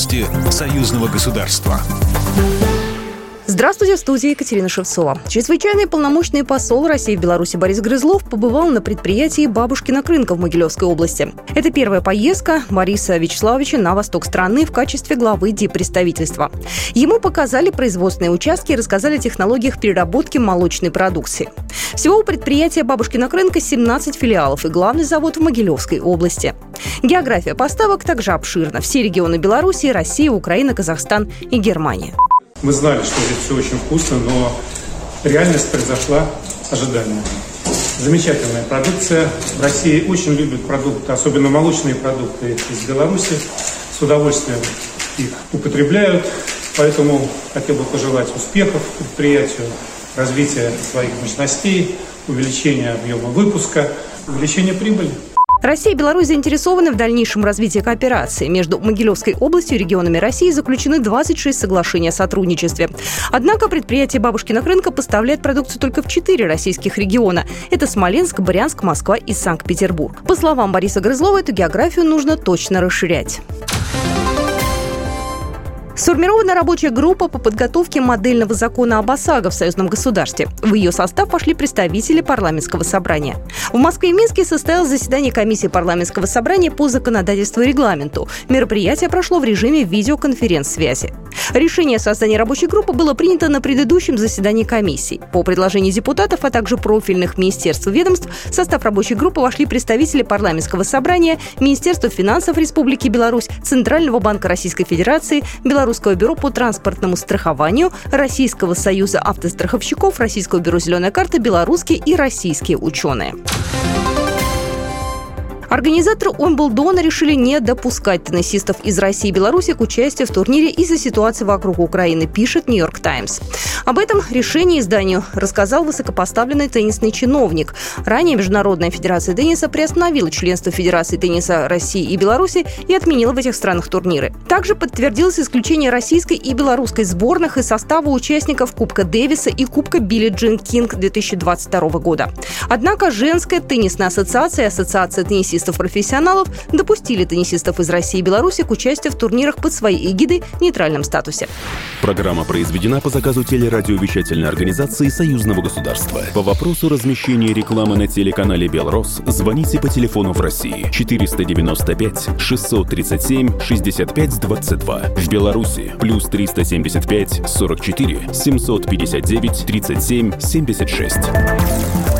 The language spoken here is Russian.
Новости союзного государства. Здравствуйте, в студии Екатерина Шевцова. Чрезвычайный полномочный посол России в Беларуси Борис Грызлов побывал на предприятии «Бабушкина рынка» в Могилевской области. Это первая поездка Бориса Вячеславовича на восток страны в качестве главы диппредставительства. Ему показали производственные участки и рассказали о технологиях переработки молочной продукции. Всего у предприятия «Бабушкина рынка» 17 филиалов и главный завод в Могилевской области. География поставок также обширна. Все регионы Беларуси, Россия, Украина, Казахстан и Германия. Мы знали, что здесь все очень вкусно, но реальность произошла ожидаемая. Замечательная продукция. В России очень любят продукты, особенно молочные продукты из Беларуси. С удовольствием их употребляют. Поэтому хотел бы пожелать успехов предприятию, развития своих мощностей, увеличения объема выпуска, увеличения прибыли. Россия и Беларусь заинтересованы в дальнейшем развитии кооперации. Между Могилевской областью и регионами России заключены 26 соглашений о сотрудничестве. Однако предприятие «Бабушкина рынка» поставляет продукцию только в четыре российских региона. Это Смоленск, Брянск, Москва и Санкт-Петербург. По словам Бориса Грызлова, эту географию нужно точно расширять. Сформирована рабочая группа по подготовке модельного закона об ОСАГО в союзном государстве. В ее состав вошли представители парламентского собрания. В Москве и Минске состоялось заседание комиссии парламентского собрания по законодательству и регламенту. Мероприятие прошло в режиме видеоконференц-связи. Решение о создании рабочей группы было принято на предыдущем заседании комиссии. По предложению депутатов, а также профильных министерств и ведомств, в состав рабочей группы вошли представители парламентского собрания, Министерства финансов Республики Беларусь, Центрального банка Российской Федерации, Белорусского бюро по транспортному страхованию, Российского союза автостраховщиков, Российского бюро «Зеленая карта», белорусские и российские ученые. Организаторы Уимблдона решили не допускать теннисистов из России и Беларуси к участию в турнире из-за ситуации вокруг Украины, пишет Нью-Йорк Таймс. Об этом решении изданию рассказал высокопоставленный теннисный чиновник. Ранее Международная федерация тенниса приостановила членство Федерации тенниса России и Беларуси и отменила в этих странах турниры. Также подтвердилось исключение российской и белорусской сборных из состава участников Кубка Дэвиса и Кубка Билли Джин Кинг 2022 года. Однако женская теннисная ассоциация и ассоциация теннисистов теннисистов-профессионалов допустили теннисистов из России и Беларуси к участию в турнирах под своей эгидой в нейтральном статусе. Программа произведена по заказу телерадиовещательной организации Союзного государства. По вопросу размещения рекламы на телеканале «Белрос» звоните по телефону в России 495 637 65 22. В Беларуси плюс 375 44 759 37 76.